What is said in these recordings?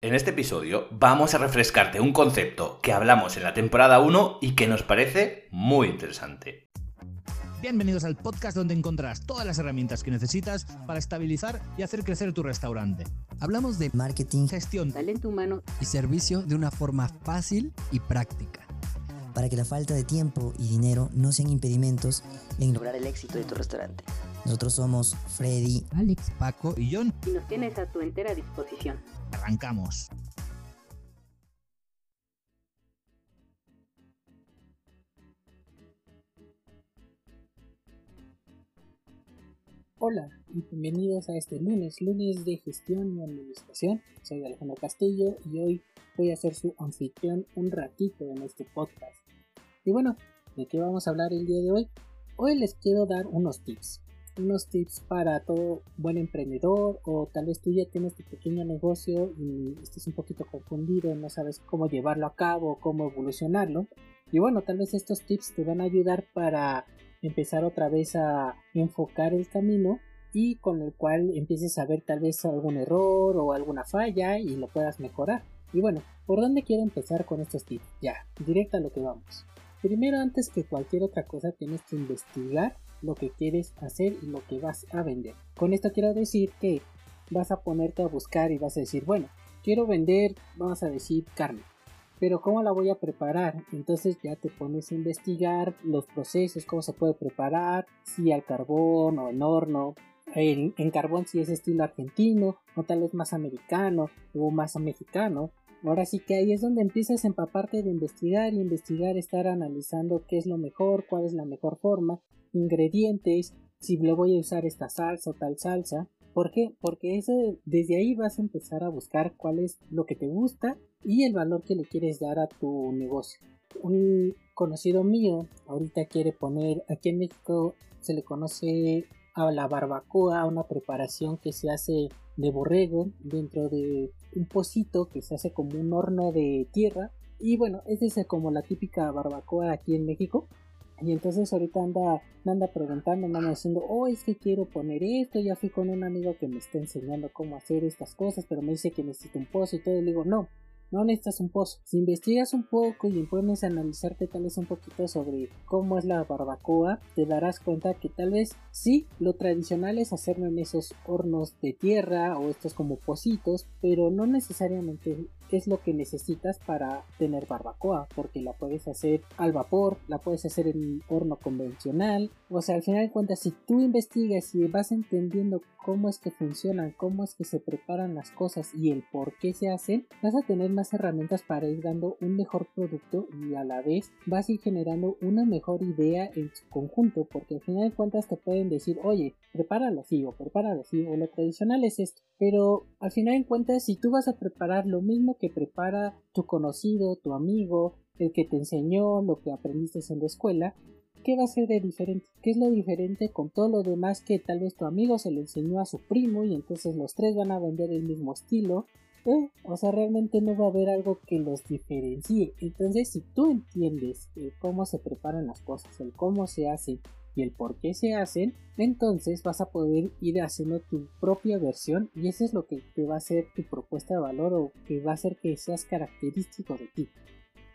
En este episodio vamos a refrescarte un concepto que hablamos en la temporada 1 y que nos parece muy interesante. Bienvenidos al podcast donde encontrarás todas las herramientas que necesitas para estabilizar y hacer crecer tu restaurante. Hablamos de marketing, Gestión, talento humano y servicio de una forma fácil y práctica. Para que la falta de tiempo y dinero no sean impedimentos en lograr el éxito de tu restaurante. Nosotros somos Freddy, Alex, Paco y John. y nos tienes a tu entera disposición. Arrancamos. Hola y bienvenidos a este lunes, lunes de gestión y administración. Soy Alejandro Castillo y hoy voy a ser su anfitrión un ratito en este podcast. Y bueno, ¿de qué vamos a hablar el día de hoy? Hoy les quiero dar unos tips. Unos tips para todo buen emprendedor o tal vez tú ya tienes tu pequeño negocio y estés un poquito confundido, no sabes cómo llevarlo a cabo, cómo evolucionarlo. Y bueno, tal vez estos tips te van a ayudar para empezar otra vez a enfocar el camino y con el cual empieces a ver tal vez algún error o alguna falla y lo puedas mejorar. Y bueno, ¿por dónde quiero empezar con estos tips? Ya, directo a lo que vamos. Primero, antes que cualquier otra cosa, tienes que investigar lo que quieres hacer y lo que vas a vender. Con esto quiero decir que vas a ponerte a buscar y vas a decir, bueno, quiero vender, vamos a decir, carne. Pero ¿cómo la voy a preparar? Entonces ya te pones a investigar los procesos, cómo se puede preparar, si al carbón o en horno. En, en carbón si es estilo argentino o tal vez más americano o más mexicano. Ahora sí que ahí es donde empiezas a empaparte de investigar y investigar, estar analizando qué es lo mejor, cuál es la mejor forma, ingredientes, si le voy a usar esta salsa o tal salsa. ¿Por qué? Porque eso, desde ahí vas a empezar a buscar cuál es lo que te gusta y el valor que le quieres dar a tu negocio. Un conocido mío ahorita quiere poner, aquí en México se le conoce a la barbacoa, una preparación que se hace de borrego dentro de un pocito que se hace como un horno de tierra. Y bueno, esa es como la típica barbacoa aquí en México. Y entonces ahorita anda, me anda preguntando, me anda diciendo, oh, es que quiero poner esto, ya fui con un amigo que me está enseñando cómo hacer estas cosas, pero me dice que necesito un pozo y todo, y le digo, no, no necesitas un pozo. Si investigas un poco y pones a analizarte tal vez un poquito sobre cómo es la barbacoa, te darás cuenta que tal vez sí, lo tradicional es hacerlo en esos hornos de tierra o estos como pocitos, pero no necesariamente es lo que necesitas para tener barbacoa, porque la puedes hacer al vapor, la puedes hacer en horno convencional, o sea, al final de cuentas, si tú investigas y vas entendiendo cómo es que funcionan, cómo es que se preparan las cosas y el por qué se hacen, vas a tener más herramientas para ir dando un mejor producto y a la vez vas a ir generando una mejor idea en su conjunto, porque al final de cuentas te pueden decir, oye, prepáralo así o prepáralo así, o lo tradicional es esto, pero al final de cuentas, si tú vas a preparar lo mismo que prepara tu conocido, tu amigo, el que te enseñó lo que aprendiste en la escuela, ¿qué va a ser de diferente? ¿Qué es lo diferente con todo lo demás que tal vez tu amigo se lo enseñó a su primo y entonces los tres van a vender el mismo estilo? ¿Eh? O sea, realmente no va a haber algo que los diferencie. Entonces, si tú entiendes el cómo se preparan las cosas, el cómo se hacen y el por qué se hacen, entonces vas a poder ir haciendo tu propia versión y eso es lo que te va a hacer tu propuesta de valor o que va a hacer que seas característico de ti.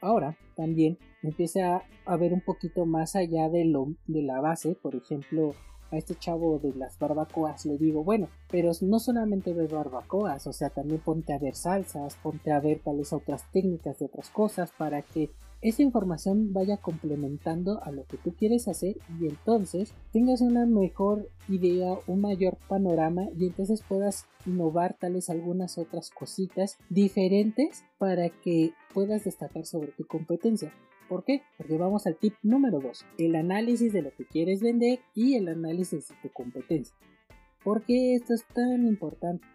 Ahora también empieza a ver un poquito más allá de, lo, de la base, por ejemplo, a este chavo de las barbacoas le digo, bueno, pero no solamente ver barbacoas, o sea, también ponte a ver salsas, ponte a ver tales otras técnicas de otras cosas para que esa información vaya complementando a lo que tú quieres hacer y entonces tengas una mejor idea, un mayor panorama y entonces puedas innovar tales algunas otras cositas diferentes para que puedas destacar sobre tu competencia. ¿Por qué? Porque vamos al tip número 2, el análisis de lo que quieres vender y el análisis de tu competencia. ¿Por qué esto es tan importante?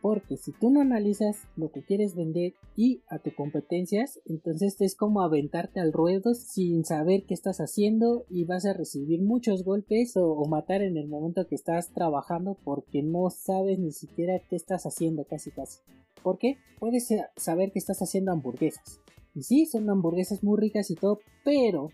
Porque si tú no analizas lo que quieres vender y a tus competencias, entonces es como aventarte al ruedo sin saber qué estás haciendo y vas a recibir muchos golpes o, matar en el momento que estás trabajando porque no sabes ni siquiera qué estás haciendo casi casi. ¿Por qué? Puedes saber que estás haciendo hamburguesas. Y sí, son hamburguesas muy ricas y todo, pero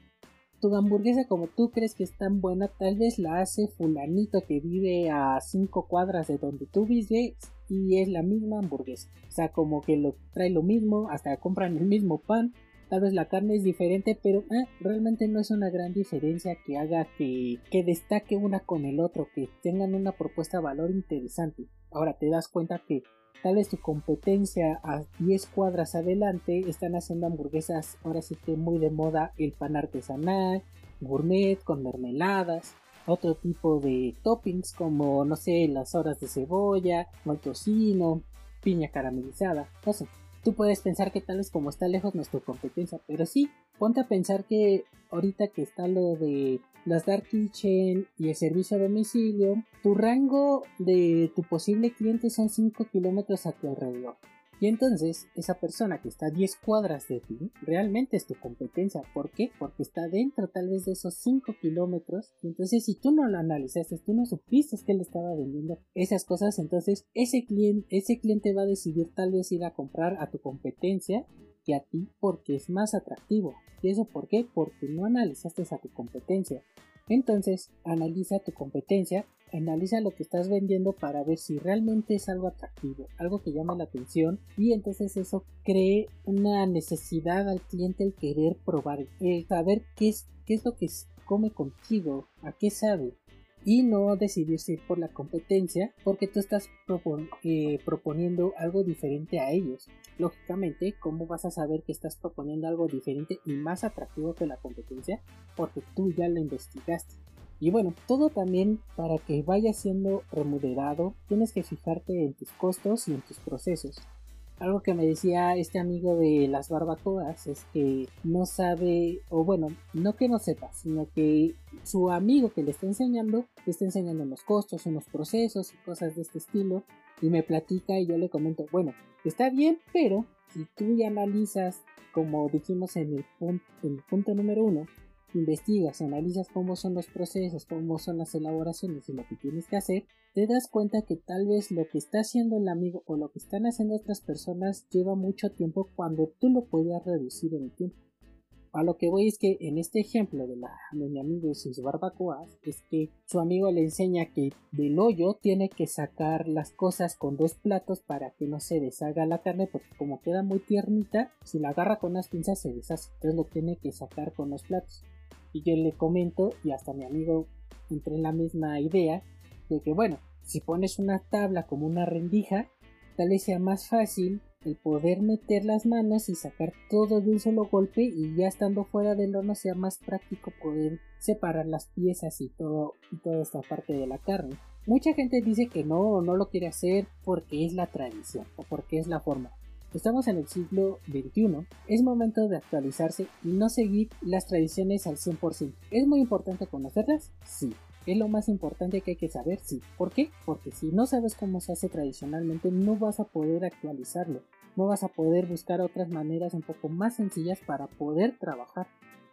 tu hamburguesa como tú crees que es tan buena, tal vez la hace fulanito que vive a 5 cuadras de donde tú vives y es la misma hamburguesa. O sea, como que lo trae lo mismo, hasta compran el mismo pan. Tal vez la carne es diferente, pero eh, realmente no es una gran diferencia que haga que, que destaque una con el otro, que tengan una propuesta de valor interesante. Ahora te das cuenta que tal vez tu competencia a 10 cuadras adelante están haciendo hamburguesas ahora sí que muy de moda el pan artesanal, gourmet con mermeladas, otro tipo de toppings como no sé las horas de cebolla, o tocino, piña caramelizada, no sé. Tú puedes pensar que tal vez como está lejos nuestra competencia, pero sí, ponte a pensar que ahorita que está lo de las Dark Kitchen y el servicio a domicilio, tu rango de tu posible cliente son 5 kilómetros a tu alrededor. Y entonces esa persona que está a 10 cuadras de ti realmente es tu competencia. ¿Por qué? Porque está dentro tal vez de esos 5 kilómetros. Entonces si tú no lo analizaste, tú no supiste que él estaba vendiendo esas cosas, entonces ese cliente, ese cliente va a decidir tal vez ir a comprar a tu competencia que a ti porque es más atractivo. ¿Y eso por qué? Porque no analizaste a tu competencia. Entonces, analiza tu competencia, analiza lo que estás vendiendo para ver si realmente es algo atractivo, algo que llama la atención y entonces eso cree una necesidad al cliente el querer probar, el saber qué es, qué es lo que come contigo, a qué sabe y no decidirse ir por la competencia porque tú estás eh, proponiendo algo diferente a ellos. Lógicamente, ¿cómo vas a saber que estás proponiendo algo diferente y más atractivo que la competencia? Porque tú ya lo investigaste. Y bueno, todo también para que vaya siendo remunerado, tienes que fijarte en tus costos y en tus procesos. Algo que me decía este amigo de las barbacoas es que no sabe, o bueno, no que no sepa, sino que su amigo que le está enseñando, le está enseñando unos costos, unos procesos y cosas de este estilo, y me platica y yo le comento, bueno, está bien, pero si tú ya analizas, como dijimos en el punto, en el punto número uno, investigas, analizas cómo son los procesos, cómo son las elaboraciones y lo que tienes que hacer, te das cuenta que tal vez lo que está haciendo el amigo o lo que están haciendo otras personas lleva mucho tiempo cuando tú lo podías reducir en el tiempo. A lo que voy es que en este ejemplo de, la, de mi amigo y sus barbacoas es que su amigo le enseña que del hoyo tiene que sacar las cosas con dos platos para que no se deshaga la carne porque como queda muy tiernita, si la agarra con las pinzas se deshace. Entonces lo tiene que sacar con los platos. Y yo le comento, y hasta mi amigo entró en la misma idea, de que bueno, si pones una tabla como una rendija, tal vez sea más fácil el poder meter las manos y sacar todo de un solo golpe y ya estando fuera del horno sea más práctico poder separar las piezas y todo y toda esta parte de la carne. Mucha gente dice que no, no lo quiere hacer porque es la tradición o porque es la forma. Estamos en el siglo XXI, es momento de actualizarse y no seguir las tradiciones al 100%. ¿Es muy importante conocerlas? Sí. ¿Es lo más importante que hay que saber? Sí. ¿Por qué? Porque si no sabes cómo se hace tradicionalmente, no vas a poder actualizarlo. No vas a poder buscar otras maneras un poco más sencillas para poder trabajar.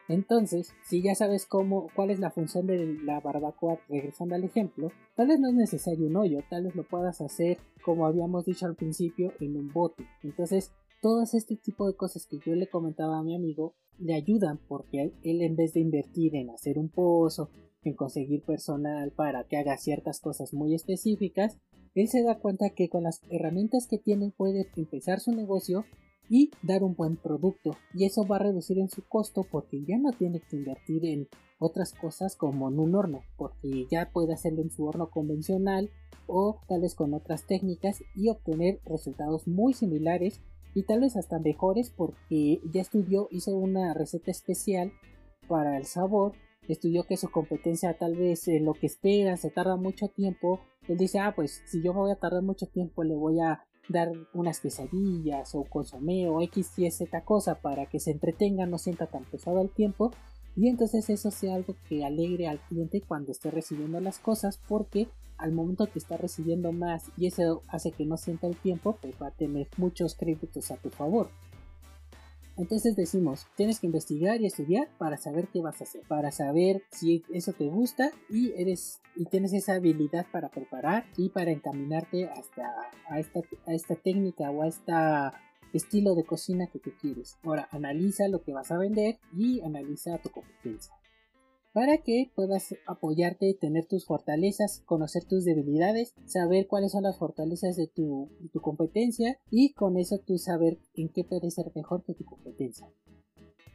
Entonces, si ya sabes cómo, cuál es la función de la barbacoa, regresando al ejemplo, tal vez no es necesario un hoyo, tal vez lo puedas hacer, como habíamos dicho al principio, en un bote. Entonces, todos este tipo de cosas que yo le comentaba a mi amigo le ayudan porque él en vez de invertir en hacer un pozo, en conseguir personal para que haga ciertas cosas muy específicas, él se da cuenta que con las herramientas que tiene puede empezar su negocio y dar un buen producto. Y eso va a reducir en su costo porque ya no tiene que invertir en otras cosas como en un horno porque ya puede hacerlo en su horno convencional o tal vez con otras técnicas y obtener resultados muy similares y tal vez hasta mejores porque ya estudió, hizo una receta especial para el sabor, estudió que su competencia tal vez en lo que espera se tarda mucho tiempo, él dice, ah, pues si yo me voy a tardar mucho tiempo le voy a dar unas quesadillas o consomé o X y Z cosa para que se entretenga, no sienta tan pesado el tiempo. Y entonces eso sea algo que alegre al cliente cuando esté recibiendo las cosas porque al momento que está recibiendo más y eso hace que no sienta el tiempo pues va a tener muchos créditos a tu favor entonces decimos, tienes que investigar y estudiar para saber qué vas a hacer, para saber si eso te gusta y eres y tienes esa habilidad para preparar y para encaminarte hasta a esta, a esta técnica o a este estilo de cocina que tú quieres. Ahora, analiza lo que vas a vender y analiza tu competencia. Para que puedas apoyarte, tener tus fortalezas, conocer tus debilidades, saber cuáles son las fortalezas de tu, de tu competencia y con eso tú saber en qué puedes ser mejor que tu competencia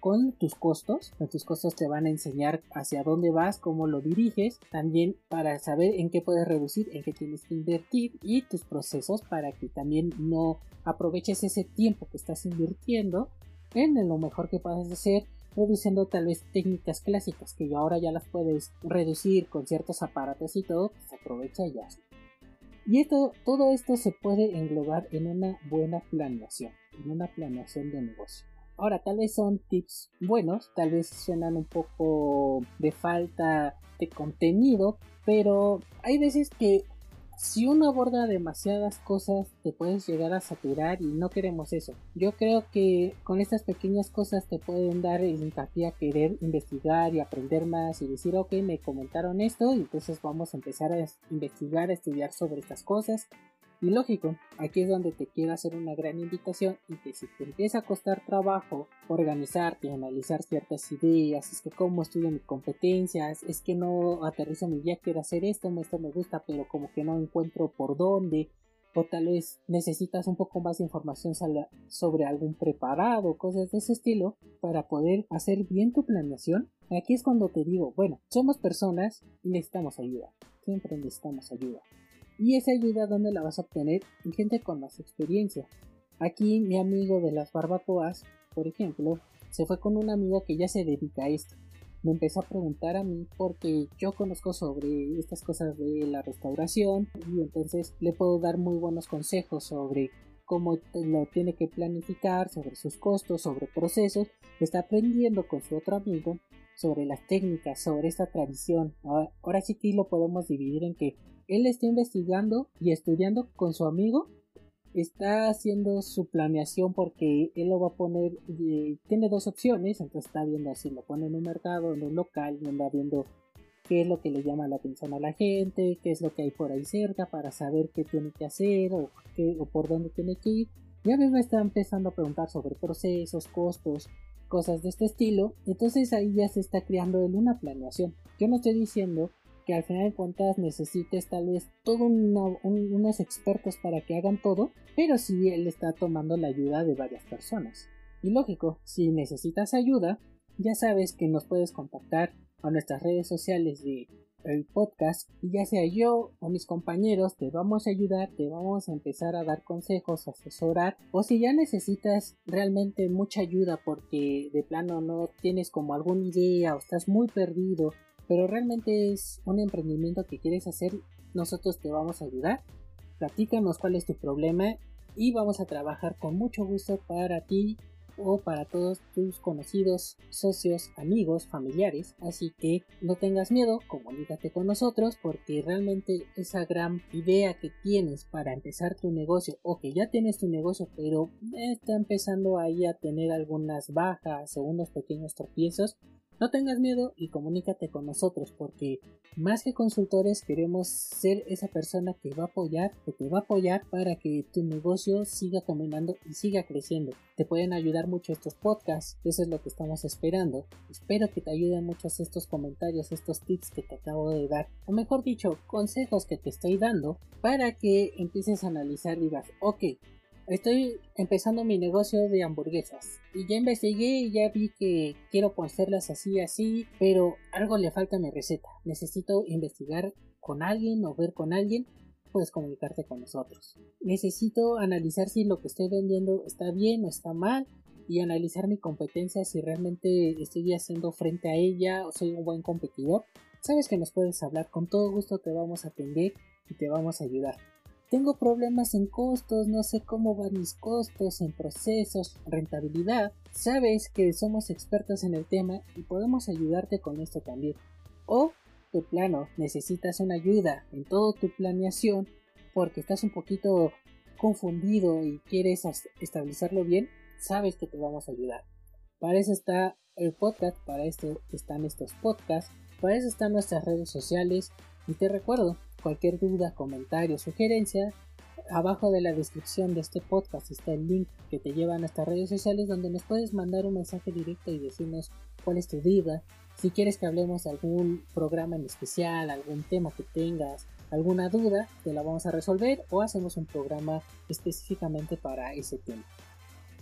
con tus costos. Tus costos te van a enseñar hacia dónde vas, cómo lo diriges, también para saber en qué puedes reducir, en qué tienes que invertir y tus procesos para que también no aproveches ese tiempo que estás invirtiendo en lo mejor que puedas hacer reduciendo tal vez técnicas clásicas que ahora ya las puedes reducir con ciertos aparatos y todo, pues aprovecha ya. Y esto, todo esto se puede englobar en una buena planeación, en una planeación de negocio. Ahora, tal vez son tips buenos, tal vez suenan un poco de falta de contenido, pero hay veces que si uno aborda demasiadas cosas te puedes llegar a saturar y no queremos eso. Yo creo que con estas pequeñas cosas te pueden dar hincapié a querer investigar y aprender más y decir ok me comentaron esto y entonces vamos a empezar a investigar, a estudiar sobre estas cosas y lógico, aquí es donde te quiero hacer una gran invitación y que si te empieza a costar trabajo organizarte, analizar ciertas ideas, es que cómo estudio mis competencias, es que no aterrizo mi día, quiero hacer esto, esto me gusta, pero como que no encuentro por dónde, o tal vez necesitas un poco más de información sobre algún preparado, cosas de ese estilo, para poder hacer bien tu planeación. Aquí es cuando te digo, bueno, somos personas y necesitamos ayuda, siempre necesitamos ayuda. Y esa ayuda, ¿dónde la vas a obtener? En gente con más experiencia. Aquí mi amigo de las barbacoas, por ejemplo, se fue con un amigo que ya se dedica a esto. Me empezó a preguntar a mí porque yo conozco sobre estas cosas de la restauración y entonces le puedo dar muy buenos consejos sobre cómo lo tiene que planificar, sobre sus costos, sobre procesos. Está aprendiendo con su otro amigo sobre las técnicas, sobre esta tradición. Ahora, ahora sí que lo podemos dividir en que él está investigando y estudiando con su amigo. Está haciendo su planeación porque él lo va a poner, eh, tiene dos opciones, entonces está viendo si lo pone en un mercado, en un local, y anda viendo qué es lo que le llama la atención a la gente, qué es lo que hay por ahí cerca para saber qué tiene que hacer o, qué, o por dónde tiene que ir. Ya mismo está empezando a preguntar sobre procesos, costos, cosas de este estilo. Entonces ahí ya se está creando él una planeación. Yo no estoy diciendo que al final de cuentas necesites tal vez todos unos expertos para que hagan todo, pero si él está tomando la ayuda de varias personas. Y lógico, si necesitas ayuda, ya sabes que nos puedes contactar a nuestras redes sociales de el podcast y ya sea yo o mis compañeros te vamos a ayudar, te vamos a empezar a dar consejos, asesorar o si ya necesitas realmente mucha ayuda porque de plano no tienes como alguna idea o estás muy perdido pero realmente es un emprendimiento que quieres hacer, nosotros te vamos a ayudar. Platícanos cuál es tu problema y vamos a trabajar con mucho gusto para ti o para todos tus conocidos, socios, amigos, familiares. Así que no tengas miedo, comunícate con nosotros porque realmente esa gran idea que tienes para empezar tu negocio o que ya tienes tu negocio pero está empezando ahí a tener algunas bajas o unos pequeños tropiezos, no tengas miedo y comunícate con nosotros porque más que consultores queremos ser esa persona que va a apoyar, que te va a apoyar para que tu negocio siga caminando y siga creciendo. Te pueden ayudar mucho estos podcasts, eso es lo que estamos esperando. Espero que te ayuden muchos estos comentarios, estos tips que te acabo de dar, o mejor dicho, consejos que te estoy dando para que empieces a analizar y digas, ok, Estoy empezando mi negocio de hamburguesas y ya investigué y ya vi que quiero ponerlas así así, pero algo le falta a mi receta. Necesito investigar con alguien o ver con alguien, puedes comunicarte con nosotros. Necesito analizar si lo que estoy vendiendo está bien o está mal y analizar mi competencia si realmente estoy haciendo frente a ella o soy un buen competidor. Sabes que nos puedes hablar, con todo gusto te vamos a atender y te vamos a ayudar. Tengo problemas en costos, no sé cómo van mis costos, en procesos, rentabilidad. Sabes que somos expertos en el tema y podemos ayudarte con esto también. O, de plano, necesitas una ayuda en toda tu planeación porque estás un poquito confundido y quieres estabilizarlo bien, sabes que te vamos a ayudar. Para eso está el podcast, para esto están estos podcasts, para eso están nuestras redes sociales y te recuerdo, cualquier duda, comentario, sugerencia, abajo de la descripción de este podcast está el link que te lleva a nuestras redes sociales donde nos puedes mandar un mensaje directo y decirnos cuál es tu duda, si quieres que hablemos de algún programa en especial, algún tema que tengas, alguna duda, te la vamos a resolver o hacemos un programa específicamente para ese tema.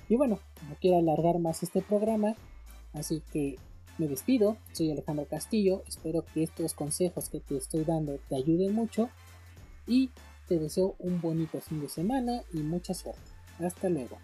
Y bueno, no quiero alargar más este programa, así que me despido, soy Alejandro Castillo, espero que estos consejos que te estoy dando te ayuden mucho y te deseo un bonito fin de semana y mucha suerte. Hasta luego.